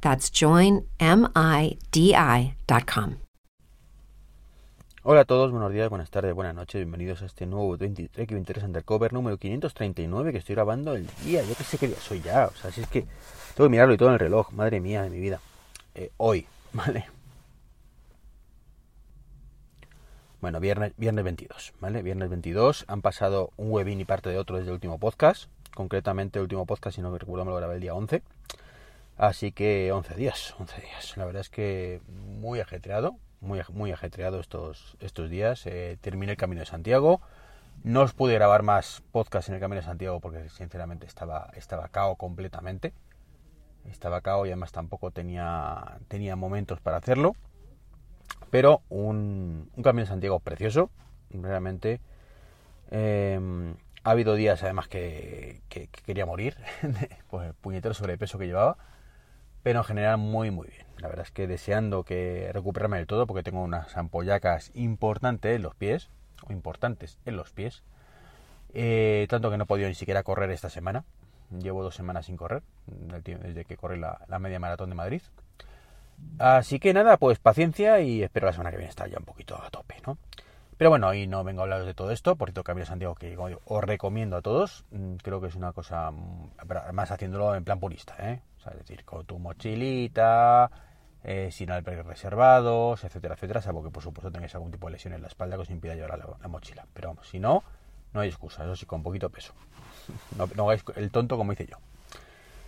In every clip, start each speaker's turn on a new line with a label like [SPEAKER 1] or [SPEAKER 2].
[SPEAKER 1] That's joinmidi.com.
[SPEAKER 2] Hola a todos, buenos días, buenas tardes, buenas noches, bienvenidos a este nuevo 23 23 Undercover número 539 que estoy grabando el día, yo que sé qué día soy ya, o sea, si es que tengo que mirarlo y todo en el reloj, madre mía de mi vida, eh, hoy, ¿vale? Bueno, viernes, viernes 22, ¿vale? Viernes 22, han pasado un webin y parte de otro desde el último podcast, concretamente el último podcast, si no me recuerdo, me lo grabé el día 11, así que 11 días, 11 días, la verdad es que muy ajetreado, muy, muy ajetreado estos, estos días, eh, terminé el Camino de Santiago, no os pude grabar más podcast en el Camino de Santiago porque sinceramente estaba, estaba cao completamente, estaba cao y además tampoco tenía, tenía momentos para hacerlo, pero un, un Camino de Santiago precioso, realmente. Eh, ha habido días además que, que, que quería morir, pues el puñetero sobrepeso que llevaba, pero en general muy muy bien. La verdad es que deseando que recuperarme del todo porque tengo unas ampollacas importantes en los pies, o importantes en los pies, eh, tanto que no he podido ni siquiera correr esta semana. Llevo dos semanas sin correr, desde que corrí la, media maratón de Madrid. Así que nada, pues paciencia y espero la semana que viene estar ya un poquito a tope, ¿no? Pero bueno, hoy no vengo a hablaros de todo esto, por cierto, Camino Santiago, que os recomiendo a todos. mm, Creo que es una cosa, mm, además haciéndolo en plan purista, ¿eh? Es decir, con tu mochilita, eh, sin albergues reservados, etcétera, etcétera, salvo que por supuesto tengáis algún tipo de lesión en la espalda que os impida llevar la, la mochila. Pero vamos, si no, no hay excusa, eso sí, con poquito peso. No, hagáis el tonto como hice yo.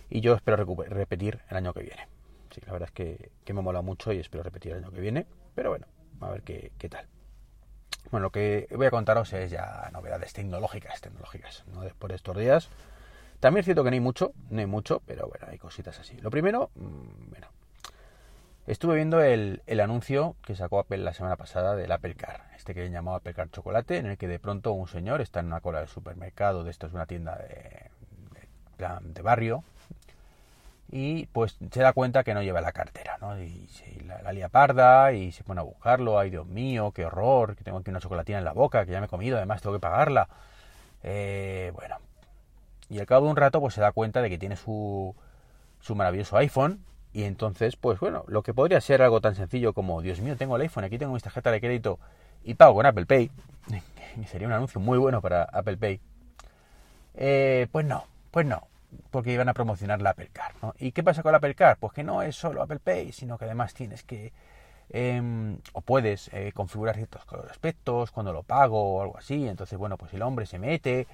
[SPEAKER 2] Y yo espero repetir el año que viene. Sí, la verdad es que, que me mola mucho y espero repetir el año que viene. Pero bueno, a ver qué, qué tal. Bueno, lo que voy a contaros es ya novedades tecnológicas, tecnológicas, ¿no? Después de estos días. También es cierto que no hay mucho, no hay mucho, pero bueno, hay cositas así. Lo primero, mm, bueno, estuve viendo el, el anuncio que sacó Apple la semana pasada del Apple Car, este que llamado Apple Car Chocolate, en el que de pronto un señor está en una cola de supermercado, de esto es una tienda de, de, barrio, y pues se da cuenta que no lleva la cartera, ¿no? Y se la, la lía parda y se pone a buscarlo, ay Dios mío, qué horror, que tengo aquí una chocolatina en la boca, que ya me he comido, además tengo que pagarla. Eh, bueno, y al cabo de un rato pues se da cuenta de que tiene su, su maravilloso iPhone y entonces pues bueno, lo que podría ser algo tan sencillo como, Dios mío, tengo el iPhone, aquí tengo mis tarjetas de crédito y pago con Apple Pay, sería un anuncio muy bueno para Apple Pay, eh, pues no, pues no, porque iban a promocionar la Apple Car. ¿no? ¿Y qué pasa con la Apple Car? Pues que no es solo Apple Pay, sino que además tienes que, eh, o puedes eh, configurar ciertos aspectos cuando lo pago o algo así. Entonces, bueno, pues el hombre se mete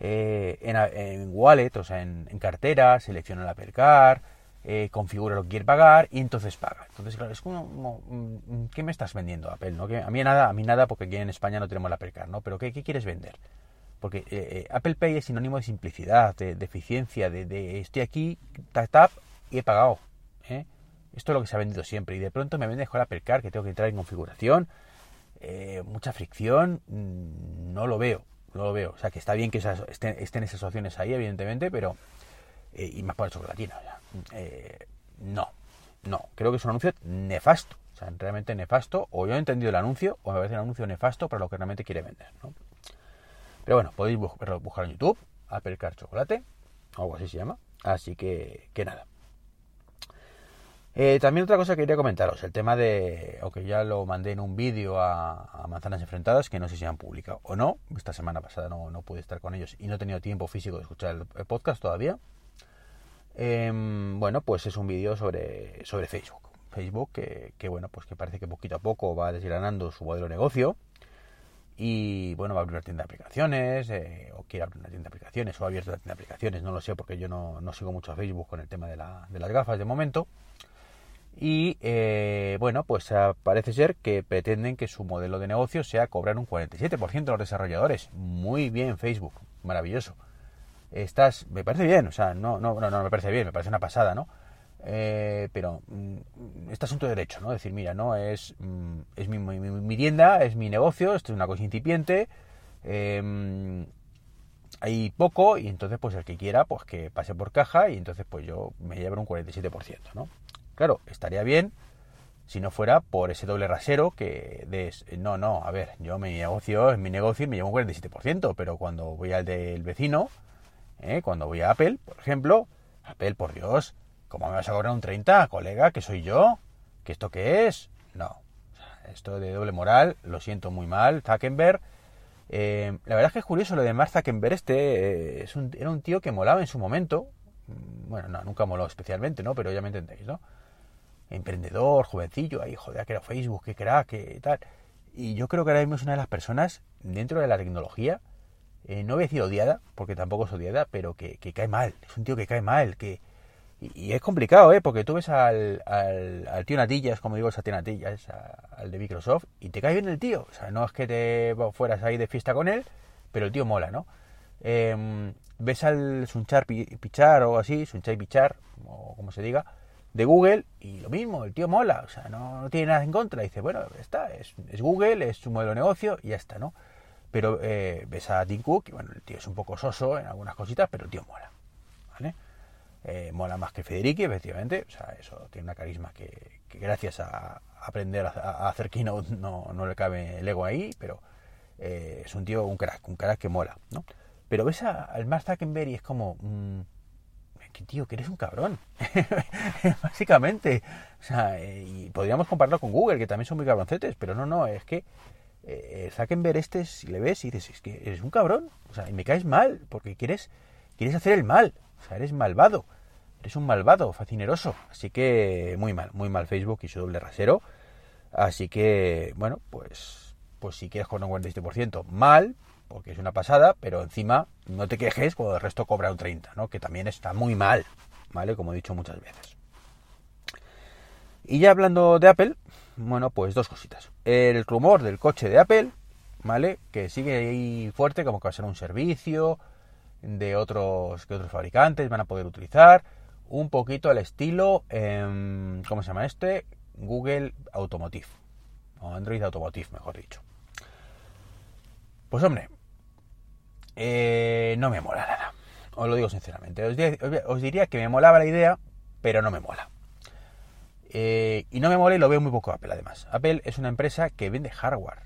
[SPEAKER 2] eh, en, en, wallet, o sea, en, en, cartera, selecciona la Apple Car, eh, configura lo que quiere pagar y entonces paga. Entonces, claro, es como, mm, ¿qué me estás vendiendo Apple? ¿no? Que a mí nada, a mí nada, porque aquí en España no tenemos la Apple Car, ¿no? Pero ¿qué, qué quieres vender? Porque eh, eh, Apple Pay es sinónimo de simplicidad, de, de eficiencia, de, de, estoy aquí, tap, tap y he pagado. ¿eh? Esto es lo que se ha vendido siempre. Y de pronto me vende con Apple Car, que tengo que entrar en configuración, eh, mucha fricción, mmm, no lo veo, no lo veo. O sea, que está bien que esas, estén, estén, esas opciones ahí, evidentemente, pero... eh, y más por la chocolatina. Eh, no, no. Creo que es un anuncio nefasto. O sea, realmente nefasto. O yo he entendido el anuncio, o me parece un anuncio nefasto para lo que realmente quiere vender, ¿no? Pero bueno, podéis buscar en YouTube, Apple Car Chocolate, o algo así se llama. Así que, que nada. Eh, también otra cosa que quería comentaros, el tema de, aunque ya lo mandé en un vídeo a, Manzanas Enfrentadas, que no sé si han publicado o no, esta semana pasada no, no pude estar con ellos y no he tenido tiempo físico de escuchar el, podcast todavía. Eh, bueno, pues es un vídeo sobre, sobre Facebook. Facebook, que, que, bueno, pues que parece que poquito a poco va desgranando su modelo de negocio y bueno, va a abrir una tienda de aplicaciones, eh, o quiere abrir una tienda de aplicaciones, o ha abierto una tienda de aplicaciones, no lo sé porque yo no, no sigo mucho a Facebook con el tema de, la, de las gafas de momento. Y eh, bueno, pues parece ser que pretenden que su modelo de negocio sea cobrar un 47% de los desarrolladores. Muy bien, Facebook, maravilloso. Estás, me parece bien, o sea, no, no, no, no me parece bien, me parece una pasada, ¿no? Eh, pero mm, está asunto de derecho, ¿no? Decir, mira, no, es, mm, es mi, mi, tienda, es mi negocio, esto es una cosa incipiente, em, hay poco y entonces pues el que quiera pues que pase por caja y entonces pues yo me llevo un 47%, ¿no? Claro, estaría bien si no fuera por ese doble rasero que des, no, no, a ver, yo mi negocio es mi negocio y me llevo un 47%, pero cuando voy al del vecino, ¿eh? cuando voy a Apple, por ejemplo, Apple, por Dios, ¿Cómo me vas a cobrar un 30, colega? ¿Que soy yo? ¿Que esto qué es? No. Esto de doble moral, lo siento muy mal. Zuckerberg. Eh, la verdad es que es curioso lo de Mark Zuckerberg. Este eh, es un, era un tío que molaba en su momento. Mm, bueno, no, nunca moló especialmente, ¿no? Pero ya me entendéis, ¿no? Emprendedor, jovencillo, ahí, joder, que era Facebook, que crack, que tal. Y yo creo que ahora mismo es una de las personas dentro de la tecnología, eh, no voy a decir odiada, porque tampoco es odiada, pero que, cae mal. Es un tío que cae mal, que, y, es complicado, ¿eh? Porque tú ves al, al, tío Natillas, como digo, esa tío Natillas, al de Microsoft, y te cae bien el tío. O sea, no es que te fueras ahí de fiesta con él, pero el tío mola, ¿no? Em, ves al Sunchar Pichar o así, Sunchar Pichar, o como se diga, de Google, y lo mismo, el tío mola, o sea, no, tiene nada en contra. Dice, bueno, está, es, es, Google, es su modelo de negocio, y ya está, ¿no? Pero eh, ves a Tim Cook, y bueno, el tío es un poco soso en algunas cositas, pero el tío mola, ¿vale? Eh, mola más que Federici, efectivamente. O sea, eso tiene una carisma que, gracias a aprender a, hacer keynote no, no, le cabe el ego ahí, pero eh, es un tío, un crack, un crack que mola, ¿no? Pero ves al Mark Zuckerberg y es como, mmm, que tío, que eres un cabrón, básicamente. O sea, eh, y podríamos compararlo con Google, que también son muy cabroncetes, pero no, no, es que eh, Zuckerberg este, si le ves y dices, es que eres un cabrón, o sea, y me caes mal, porque quieres, quieres hacer el mal, o sea, eres malvado. Eres un malvado, fascineroso. Así que muy mal, muy mal Facebook y su doble rasero. Así que, bueno, pues, pues si quieres con un 47%, mal, porque es una pasada, pero encima no te quejes cuando el resto cobra un 30, ¿no? Que también está muy mal, ¿vale? Como he dicho muchas veces. Y ya hablando de Apple, bueno, pues dos cositas. El rumor del coche de Apple, ¿vale? Que sigue ahí fuerte, como que va a ser un servicio, de otros que otros fabricantes van a poder utilizar un poquito al estilo em, ¿cómo se llama este? Google Automotive o Android Automotive mejor dicho pues hombre eh, no me mola nada os lo digo sinceramente os, diría que me molaba la idea pero no me mola eh, y no me mola y lo veo muy poco Apple además Apple es una empresa que vende hardware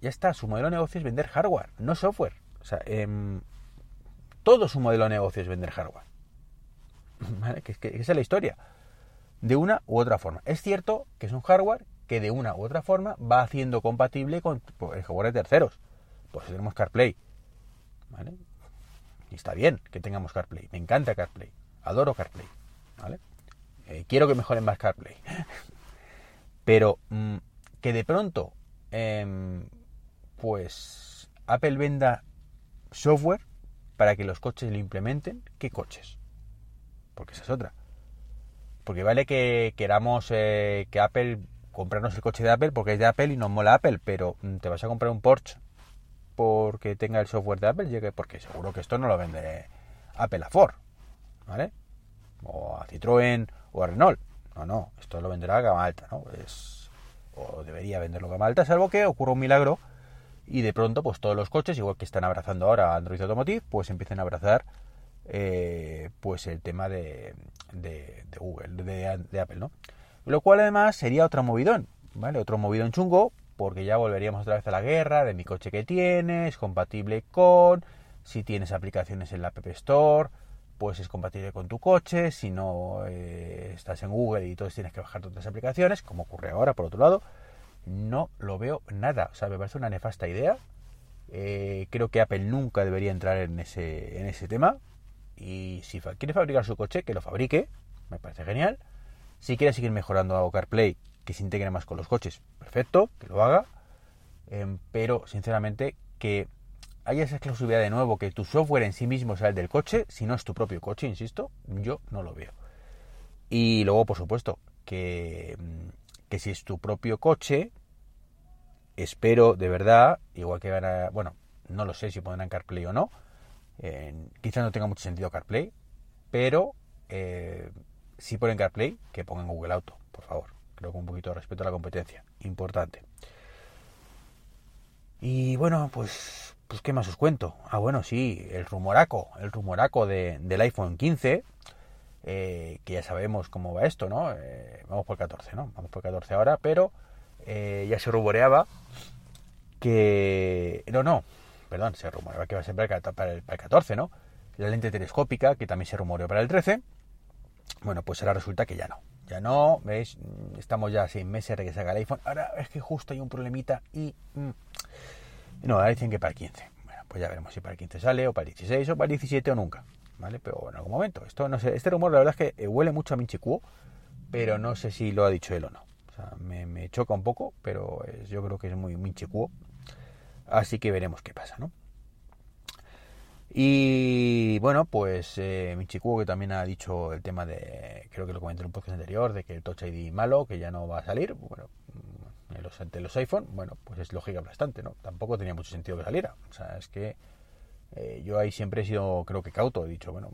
[SPEAKER 2] ya está su modelo de negocio es vender hardware no software o sea em, todo su modelo de negocio es vender hardware. Que, esa es la historia. De una u otra forma. Es cierto que es un hardware que de una u otra forma va haciendo compatible con el hardware de terceros. Por eso tenemos CarPlay. ¿Vale? Y está bien que tengamos CarPlay. Me encanta CarPlay. Adoro CarPlay. ¿Vale? Eh, quiero que mejoren más CarPlay. Pero mm, que de pronto, em, pues Apple venda software para que los coches lo implementen, ¿qué coches? Porque esa es otra. Porque vale que queramos eh, que Apple comprarnos el coche de Apple porque es de Apple y nos mola Apple, pero mm, te vas a comprar un Porsche porque tenga el software de Apple, porque seguro que esto no lo vende Apple a Ford, ¿vale? O a Citroën o a Renault. No, no, esto lo venderá a gama alta, ¿no? Es, o debería venderlo a gama alta, salvo que ocurra un milagro y de pronto pues todos los coches, igual que están abrazando ahora Android Automotive, pues empiecen a abrazar eh, pues el tema de, de, Google, de, Apple, ¿no? Lo cual además sería otro movidón, ¿vale? Otro movidón chungo, porque ya volveríamos otra vez a la guerra de mi coche que tienes, compatible con, si tienes aplicaciones en la App Store, pues es compatible con tu coche, si no eh, estás en Google y entonces tienes que bajar otras aplicaciones, como ocurre ahora por otro lado, no lo veo nada. O sea, me parece una nefasta idea. Eh, creo que Apple nunca debería entrar en ese, en ese tema. Y si quiere fabricar su coche, que lo fabrique. Me parece genial. Si quiere seguir mejorando CarPlay, que se integre más con los coches, perfecto, que lo haga. Em, pero, sinceramente, que haya esa exclusividad de nuevo, que tu software en sí mismo sea el del coche, si no es tu propio coche, insisto, yo no lo veo. Y luego, por supuesto, que, mm, que si es tu propio coche, espero de verdad, igual que van bueno, no lo sé si pondrán CarPlay o no, quizás no tenga mucho sentido CarPlay, pero eh, si ponen CarPlay, que pongan Google Auto, por favor. Creo que un poquito de respeto a la competencia, importante. Y bueno, pues, pues ¿qué más os cuento? Ah, bueno, sí, el rumoraco, el rumoraco de, del iPhone 15, eh, que ya sabemos cómo va esto, ¿no? Eh, vamos por 14, ¿no? Vamos por 14 ahora, pero eh, ya se rumoreaba que... No, no, perdón, se rumoreaba que va a ser para el, para el 14, ¿no? La lente telescópica, que también se rumoreó para el 13. Bueno, pues ahora resulta que ya no. Ya no, ¿veis? Estamos ya seis meses de que salga el iPhone. Ahora es que justo hay un problemita y... Mm, no, ahora dicen que para el 15. Bueno, pues ya veremos si para el 15 sale, o para el 16, o para el 17 o nunca. ¿Vale? Pero en algún momento. Esto no sé. Este rumor la verdad es que eh, huele mucho a Minchi pero no sé si lo ha dicho él o no. O sea, me, choca un poco, pero yo creo que es muy Minchi Así que veremos qué pasa, ¿no? Y bueno, pues eh, Michikuo que también ha dicho el tema de, creo que lo comenté en un podcast anterior, de que el Touch ID malo, que ya no va a salir, bueno, mm, en los, ante los iPhone, bueno, pues es lógica bastante, ¿no? Tampoco tenía mucho sentido que saliera. O sea, es que eh, yo ahí siempre he sido, creo que cauto, he dicho, bueno,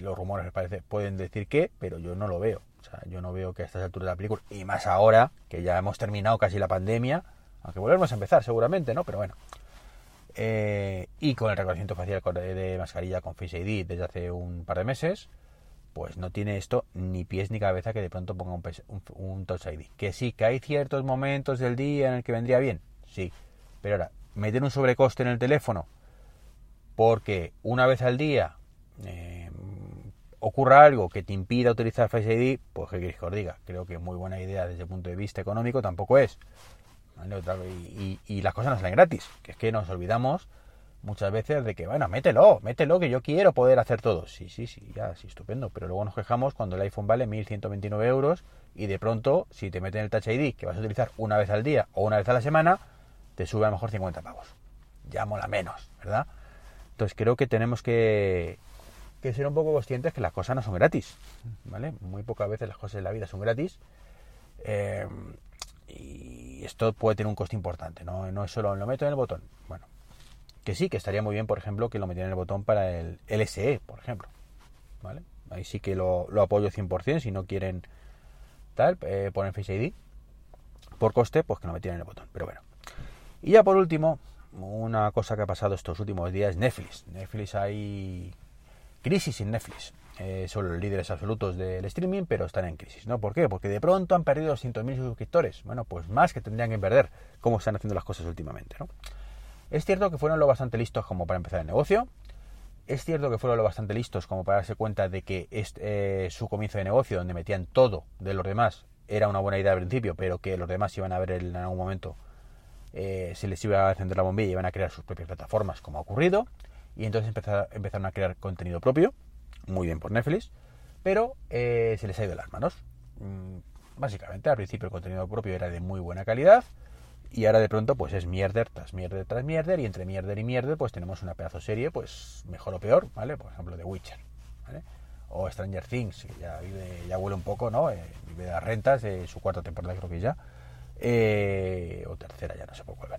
[SPEAKER 2] los rumores parece, pueden decir que, pero yo no lo veo. O sea, yo no veo que a estas alturas de la película, y más ahora, que ya hemos terminado casi la pandemia, aunque volvemos a empezar seguramente, ¿no? Pero bueno, eh, y con el reconocimiento facial de mascarilla con Face ID desde hace un par de meses, pues no tiene esto ni pies ni cabeza que de pronto ponga un, Touch ID. Que sí, que hay ciertos momentos del día en el que vendría bien, sí. Pero ahora, meter un sobrecoste en el teléfono porque una vez al día eh, ocurra algo que te impida utilizar Face ID, pues que queréis que os diga. Creo que muy buena idea desde el punto de vista económico tampoco es. Y, las cosas no salen gratis, que es que nos olvidamos muchas veces de que, bueno, mételo, mételo, que yo quiero poder hacer todo. Sí, sí, sí, ya, sí, estupendo. Pero luego nos quejamos cuando el iPhone vale 1.129 euros y de pronto, si te meten el Touch ID, que vas a utilizar una vez al día o una vez a la semana, te sube a lo mejor 50 pavos. Ya mola menos, ¿verdad? Entonces creo que tenemos que, que ser un poco conscientes que las cosas no son gratis, ¿vale? Muy pocas veces las cosas de la vida son gratis. Eh, y esto puede tener un coste importante, ¿no? No es solo lo meto en el botón. Bueno, que sí, que estaría muy bien, por ejemplo, que lo metieran en el botón para el LSE, por ejemplo. ¿Vale? Ahí sí que lo, apoyo 100%, si no quieren tal, eh, poner Face ID. Por coste, pues que lo metieran en el botón. Pero bueno. Y ya por último, una cosa que ha pasado estos últimos días, Netflix. Netflix hay crisis en Netflix eh, son líderes absolutos del streaming, pero están en crisis, ¿no? ¿Por qué? Porque de pronto han perdido 200.000 suscriptores. Bueno, pues más que tendrían que perder, como están haciendo las cosas últimamente, ¿no? Es cierto que fueron lo bastante listos como para empezar el negocio. Es cierto que fueron lo bastante listos como para darse cuenta de que este, su comienzo de negocio, donde metían todo de los demás, era una buena idea al principio, pero que los demás iban a ver en algún momento, eh, se les iba a encender la bombilla y iban a crear sus propias plataformas, como ha ocurrido. Y entonces empezaron a crear contenido propio muy bien por Netflix, pero eh, se les ha ido las manos. Mm, básicamente, al principio el contenido propio era de muy buena calidad y ahora de pronto pues es mierder tras mierder tras mierder y entre mierder y mierder pues tenemos una pedazo serie pues mejor o peor, ¿vale? Por ejemplo, The Witcher, ¿vale? O Stranger Things, que ya, ya huele un poco, ¿no? Eh, vive de las rentas, de su cuarta temporada creo que ya. Eh, o tercera, ya no sé por cuál.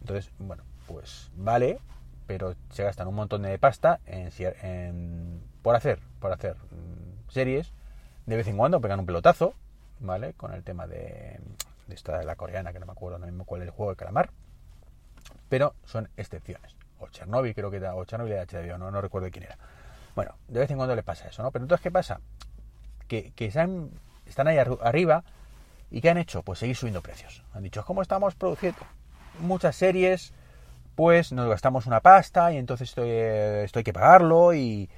[SPEAKER 2] Entonces, bueno, pues vale, pero se gastan un montón de pasta en, en por hacer, por hacer mm, series, de vez en cuando pegan un pelotazo, ¿vale? Con el tema de, de esta de la coreana, que no me acuerdo no mismo cuál es el juego de calamar, pero son excepciones. O Chernobyl creo que era, o Chernobyl de HBO, no, no recuerdo quién era. Bueno, de vez en cuando le pasa eso, ¿no? Pero entonces, ¿qué pasa? Que, están, ahí arriba y ¿qué han hecho? Pues seguir subiendo precios. Han dicho, ¿cómo estamos produciendo muchas series? Pues nos gastamos una pasta y entonces esto, esto hay que pagarlo y,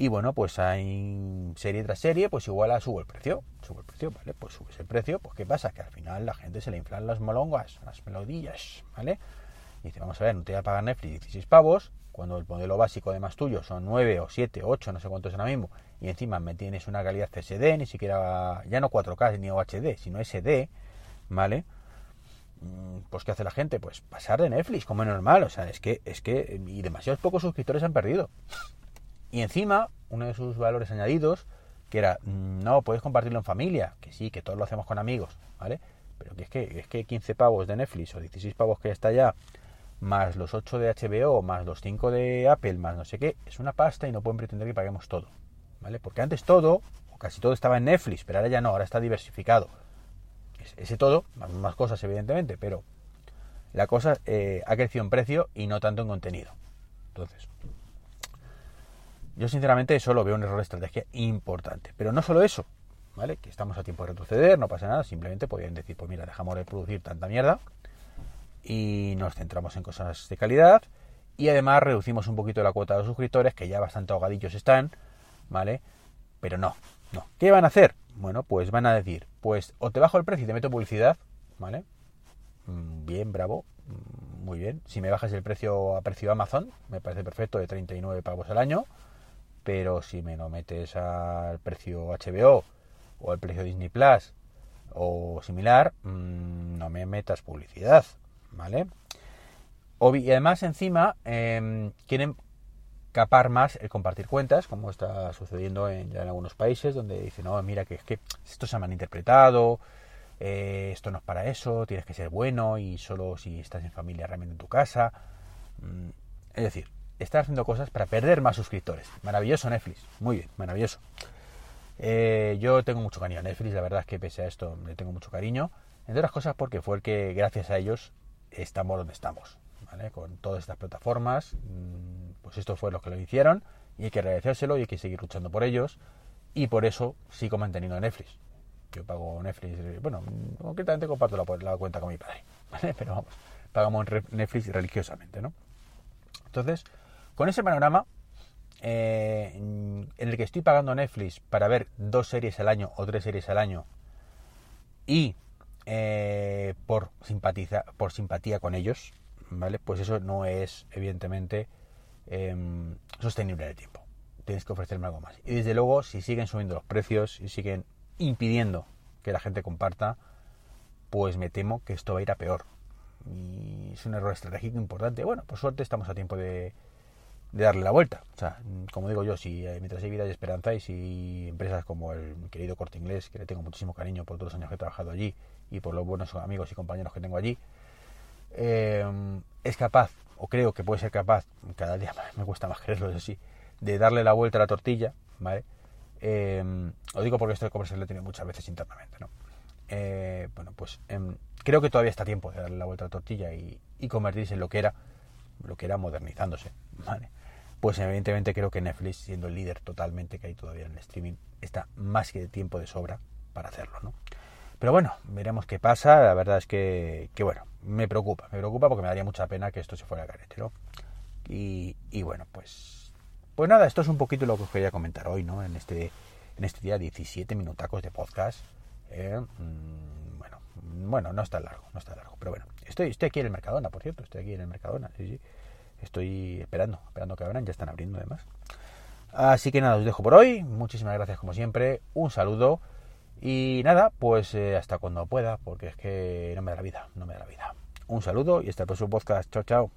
[SPEAKER 2] y bueno, pues hay serie tras serie, pues igual a sube el precio, sube el precio, ¿vale? Pues sube el precio, pues ¿qué pasa? Que al final la gente se le inflan las molongas, las melodías, ¿vale? Y dice, vamos a ver, no te voy a pagar Netflix 16 pavos, cuando el modelo básico de más tuyo son 9 o 7, 8, no sé cuántos ahora mismo, y encima me tienes una calidad CSD, ni siquiera, ya no 4K ni UHD, sino SD, ¿vale? Mm, pues ¿qué hace la gente? Pues pasar de Netflix como es normal, o sea, es que, es que, y demasiados pocos suscriptores han perdido. Y encima, uno de sus valores añadidos, que era, mm, no, puedes compartirlo en familia, que sí, que todos lo hacemos con amigos, ¿vale? Pero que es que, es que 15 pavos de Netflix o 16 pavos que ya está ya, más los 8 de HBO, más los 5 de Apple, más no sé qué, es una pasta y no pueden pretender que paguemos todo. ¿vale? Porque antes todo, o casi todo estaba en Netflix, pero ahora ya no, ahora está diversificado. Ese todo, más cosas evidentemente, pero la cosa eh, ha crecido en precio y no tanto en contenido. Entonces, yo sinceramente eso lo veo un error de estrategia importante. Pero no solo eso, ¿vale? Que estamos a tiempo de retroceder, no pasa nada, simplemente podrían decir, pues mira, dejamos de producir tanta mierda y nos centramos en cosas de calidad y además reducimos un poquito la cuota de suscriptores, que ya bastante ahogadillos están, ¿vale? Pero no, no. ¿Qué van a hacer? Bueno, pues van a decir, pues o te bajo el precio y te meto publicidad, ¿vale? Mm, bien, bravo, mm, muy bien. Si me bajas el precio a precio Amazon, me parece perfecto, de 39 pavos al año, pero si me lo metes al precio HBO o al precio Disney Plus o similar, mm, no me metas publicidad, ¿vale? Y además encima em, quieren capar más el compartir cuentas, como está sucediendo en, ya en algunos países, donde dicen, no, mira, que es que esto se ha malinterpretado, eh, esto no es para eso, tienes que ser bueno y solo si estás en familia realmente en tu casa. Mm, es decir, están haciendo cosas para perder más suscriptores. Maravilloso Netflix, muy bien, maravilloso. Eh, yo tengo mucho cariño a Netflix, la verdad es que pese a esto le tengo mucho cariño, entre otras cosas porque fue el que gracias a ellos estamos donde estamos, con todas estas plataformas. Mm, pues esto fue lo que lo hicieron y hay que agradecérselo y hay que seguir luchando por ellos y por eso sigo manteniendo Netflix. Yo pago Netflix, bueno, concretamente comparto la, cuenta con mi padre. Pero vamos, pagamos Netflix religiosamente, ¿no? Entonces, con ese panorama, eh, en el que estoy pagando Netflix para ver dos series al año o tres series al año y eh, por, simpatiza, por simpatía con ellos, ¿vale? Pues eso no es, evidentemente, Em, sostenible en el tiempo. Tienes que ofrecerme algo más. Y desde luego, si siguen subiendo los precios y siguen impidiendo que la gente comparta, pues me temo que esto va a ir a peor. Y es un error estratégico importante. Bueno, por suerte estamos a tiempo de, darle la vuelta. O sea, como digo yo, si eh, mientras hay vida y esperanza y si empresas como el querido Corte Inglés, que le tengo muchísimo cariño por todos los años que he trabajado allí y por los buenos amigos y compañeros que tengo allí, em, es capaz o creo que puede ser capaz, cada día me cuesta más creerlo, eso sí, de darle la vuelta a la tortilla, ¿vale? Eh, lo digo porque esto de comerse lo he tenido muchas veces internamente, ¿no? Eh, bueno, pues em, creo que todavía está tiempo de darle la vuelta a la tortilla y, convertirse en lo que era, lo que era modernizándose, ¿vale? Pues evidentemente creo que Netflix, siendo el líder totalmente que hay todavía en el streaming, está más que de tiempo de sobra para hacerlo, ¿no? Pero bueno, veremos qué pasa. La verdad es que, que bueno, me preocupa, me preocupa porque me daría mucha pena que esto se fuera a carete, ¿no? Y, y, bueno, pues pues nada, esto es un poquito lo que os quería comentar hoy, ¿no? En este, en este día 17 minutacos de podcast. ¿eh? Mm, bueno, bueno, no está largo, no está largo, pero bueno, estoy, estoy aquí en el Mercadona, por cierto, estoy aquí en el Mercadona, sí, sí. Estoy esperando, esperando que abran, ya están abriendo además. Así que nada, os dejo por hoy. Muchísimas gracias como siempre. Un saludo. Y nada, pues eh, hasta cuando pueda, porque es que no me da la vida, no me da la vida. Un saludo y hasta el próximo podcast. Chao, chao.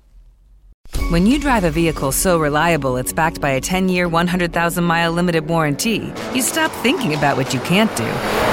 [SPEAKER 3] When you drive a vehicle so reliable it's backed by a 10-year, 100,000-mile limited warranty, you stop thinking about what you can't do